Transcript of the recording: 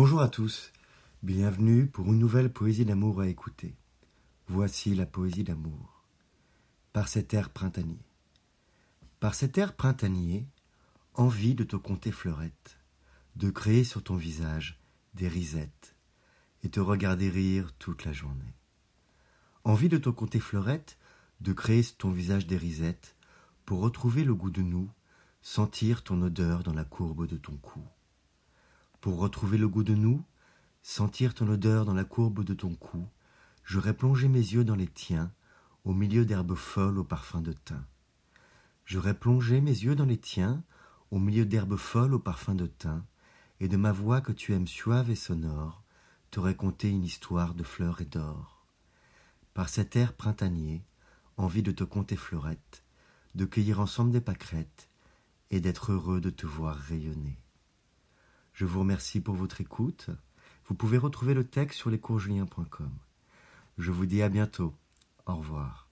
Bonjour à tous, bienvenue pour une nouvelle poésie d'amour à écouter. Voici la poésie d'amour. Par cet air printanier. Par cet air printanier, envie de te compter fleurette, de créer sur ton visage des risettes, et te regarder rire toute la journée. Envie de te compter fleurette, de créer sur ton visage des risettes, pour retrouver le goût de nous, sentir ton odeur dans la courbe de ton cou. Pour retrouver le goût de nous, sentir ton odeur dans la courbe de ton cou, j'aurais plongé mes yeux dans les tiens, au milieu d'herbes folles au parfum de thym. J'aurais plongé mes yeux dans les tiens, au milieu d'herbes folles au parfum de thym, et de ma voix que tu aimes suave et sonore, t'aurais conté une histoire de fleurs et d'or. Par cet air printanier, envie de te compter fleurette, de cueillir ensemble des pâquerettes, et d'être heureux de te voir rayonner. Je vous remercie pour votre écoute. Vous pouvez retrouver le texte sur lescoursjulien.com. Je vous dis à bientôt. Au revoir.